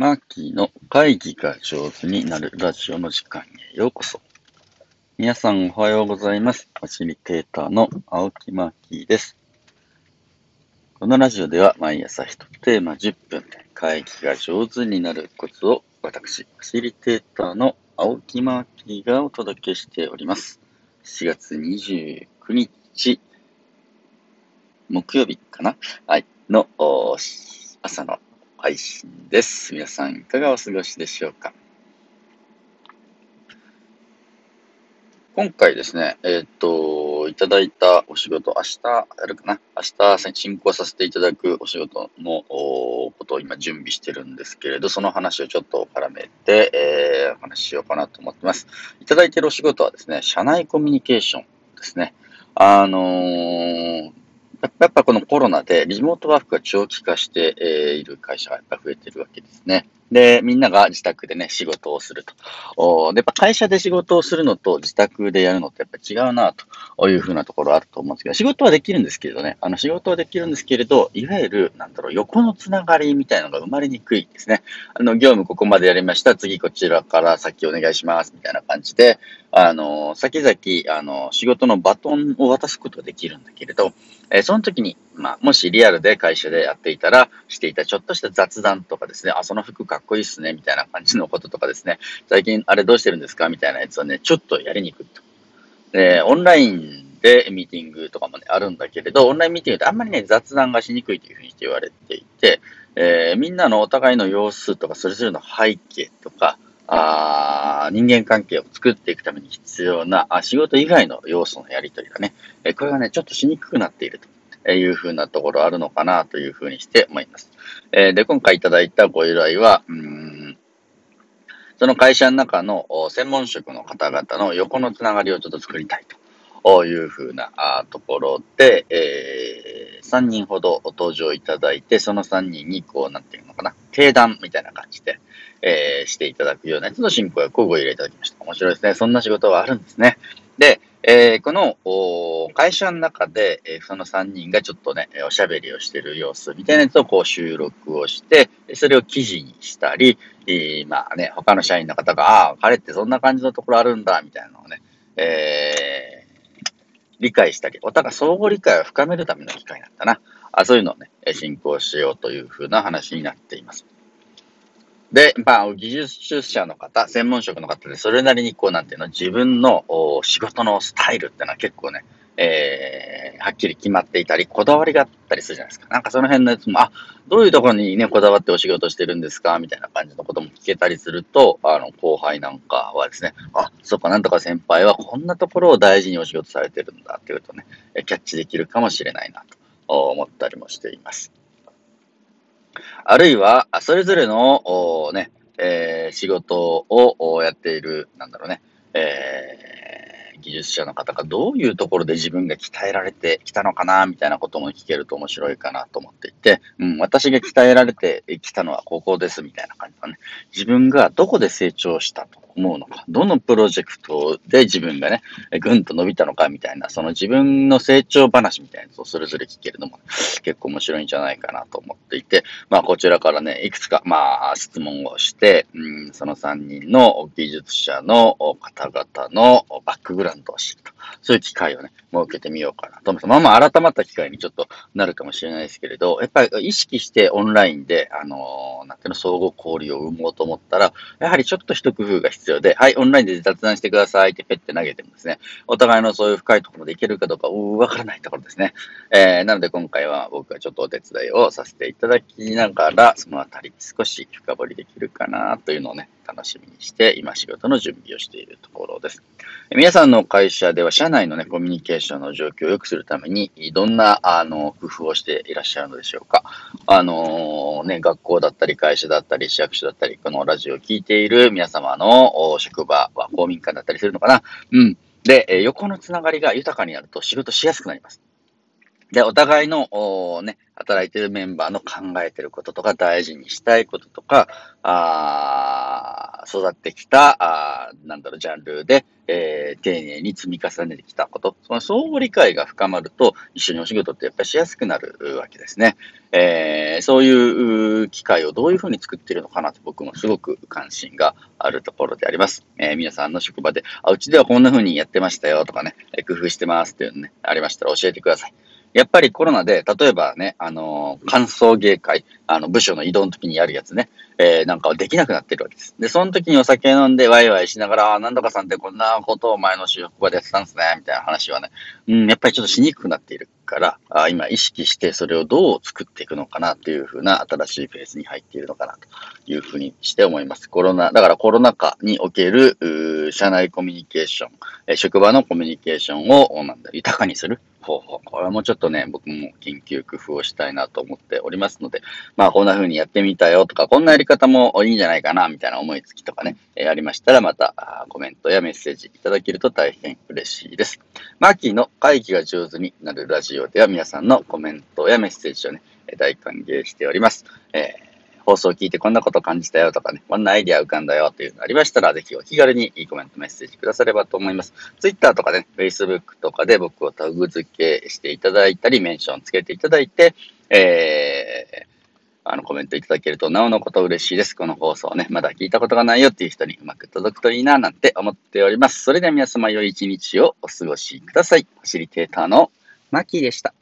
マーキーの会議が上手になるラジオの時間へようこそ。皆さんおはようございます。ファシリテーターの青木マーキーです。このラジオでは毎朝一テーマ10分で会議が上手になるコツを私、ファシリテーターの青木マーキーがお届けしております。7月29日、木曜日かな？はい。の朝の配信です。皆さんいかがお過ごしでしょうか？今回ですね、えー、っと、いただいたお仕事、明日やるかな？明日進行させていただくお仕事のことを今準備してるんですけれど、その話をちょっと絡めて、えー、お話ししようかなと思ってます。いただいてるお仕事はですね、社内コミュニケーションですね。あのー、やっぱこのコロナでリモートワークが長期化している会社がやっぱ増えてるわけですね。で、みんなが自宅でね、仕事をすると。おで、やっぱ会社で仕事をするのと自宅でやるのってやっぱ違うな、というふうなところあると思うんですけど、仕事はできるんですけれどね、あの、仕事はできるんですけれど、いわゆる、なんだろう、横のつながりみたいのが生まれにくいですね。あの、業務ここまでやりました、次こちらから先お願いします、みたいな感じで、あの、先々、あの、仕事のバトンを渡すことができるんだけれど、えその時に、まあ、もしリアルで会社でやっていたら、していたちょっとした雑談とかですね、あ、その服かっこいいっすね、みたいな感じのこととかですね、最近あれどうしてるんですかみたいなやつをね、ちょっとやりにくいと。で、オンラインでミーティングとかもね、あるんだけれど、オンラインミーティングってあんまりね、雑談がしにくいというふうにして言われていて、えー、みんなのお互いの様子とか、それぞれの背景とか、あ人間関係を作っていくために必要なあ仕事以外の要素のやり取りがね、えこれがね、ちょっとしにくくなっているというふうなところあるのかなというふうにして思います。えで、今回いただいたご依頼は、うんその会社の中の専門職の方々の横のつながりをちょっと作りたいというふうなところで、えー、3人ほど登場いただいて、その3人にこう、なんていうのかな、定談みたいな感じで、えー、していただくようなやつの進行役をご依頼いただきました。面白いですね。そんな仕事はあるんですね。で、えー、この会社の中で、えー、その3人がちょっとね、おしゃべりをしてる様子みたいなやつをこう収録をして、それを記事にしたり、えー、まあね、他の社員の方が、ああ、彼ってそんな感じのところあるんだ、みたいなのをね、えー、理解したり、お互い相互理解を深めるための機会なんだな。あそういうのをね、進行しようというふうな話になっています。で、まあ、技術者の方、専門職の方で、それなりにこう、なんていうの、自分の仕事のスタイルってのは結構ね、えー、はっきり決まっていたり、こだわりがあったりするじゃないですか。なんかその辺のやつも、あ、どういうところにね、こだわってお仕事してるんですかみたいな感じのことも聞けたりすると、あの、後輩なんかはですね、あ、そっか、なんとか先輩はこんなところを大事にお仕事されてるんだっていうとね、キャッチできるかもしれないなと思ったりもしています。あるいは、それぞれの、ね、えー、仕事をやっている、なんだろうね、えー、技術者の方がどういうところで自分が鍛えられてきたのかな、みたいなことも聞けると面白いかなと思っていて、うん、私が鍛えられてきたのはここです、みたいな感じだね、自分がどこで成長したと思うのか、どのプロジェクトで自分がね、ぐんと伸びたのかみたいな、その自分の成長話みたいなやつをそれぞれ聞けるのも結構面白いんじゃないかなと思っていて、まあこちらからね、いくつか、まあ質問をして、うん、その3人の技術者の方々のバックグラウンドを知ると。そういう機会をね、設けてみようかなと思います。まあまあ改まった機会にちょっとなるかもしれないですけれど、やっぱり意識してオンラインで、あの、なんていうの、相互交流を生もうと思ったら、やはりちょっと一工夫が必要要で、はい、オンラインで雑談してくださいってペッて投げてもですね、お互いのそういう深いところでいけるかどうか、わからないところですね。えー、なので今回は僕がちょっとお手伝いをさせていただきながら、そのあたり少し深掘りできるかなというのをね、楽しみにして、今仕事の準備をしているところです。皆さんの会社では社内のね、コミュニケーションの状況を良くするために、どんな、あの、工夫をしていらっしゃるのでしょうか？あのー、ね、学校だったり、会社だったり、市役所だったり、このラジオを聴いている皆様の職場は公民館だったりするのかな？うん。で、横のつながりが豊かになると仕事しやすくなります。で、お互いの、ね、働いてるメンバーの考えてることとか、大事にしたいこととか、あ育ってきた、あなんだろう、ジャンルで、えー、丁寧に積み重ねてきたこと、その相互理解が深まると、一緒にお仕事ってやっぱりしやすくなるわけですね。えー、そういう機会をどういうふうに作ってるのかなと僕もすごく関心があるところであります。えー、皆さんの職場で、あ、うちではこんな風にやってましたよとかね、工夫してますっていうのね、ありましたら教えてください。やっぱりコロナで、例えばね、あの、歓送迎会、あの、部署の移動の時にやるやつね、えー、なんかはできなくなってるわけです。で、その時にお酒飲んでワイワイしながら、あ、なんとかさんってこんなことを前の週職場でやってたんですね、みたいな話はね、うん、やっぱりちょっとしにくくなっているから、あ今意識してそれをどう作っていくのかなっていうふうな新しいフェーズに入っているのかなというふうにして思います。コロナ、だからコロナ禍における、社内コミュニケーション、え職場のコミュニケーションを、なんだ、豊かにする方法。これもちょっとね、僕も研究工夫をしたいなと思っておりますので、まあこんな風にやってみたよとか、こんなやり方もいいんじゃないかな、みたいな思いつきとかね、えー、ありましたらまたコメントやメッセージいただけると大変嬉しいです。マーキーの会議が上手になるラジオでは皆さんのコメントやメッセージをね、大歓迎しております。えー放送を聞いてこんなこと感じたよとかね、こんなアイディア浮かんだよっていうのありましたら、ぜひお気軽にいいコメント、メッセージくださればと思います。Twitter とかね、Facebook とかで僕をタグ付けしていただいたり、メンションつけていただいて、えー、あの、コメントいただけるとなおのこと嬉しいです。この放送ね、まだ聞いたことがないよっていう人にうまく届くといいな、なんて思っております。それでは皆様良い一日をお過ごしください。ファシリテーターのマキーでした。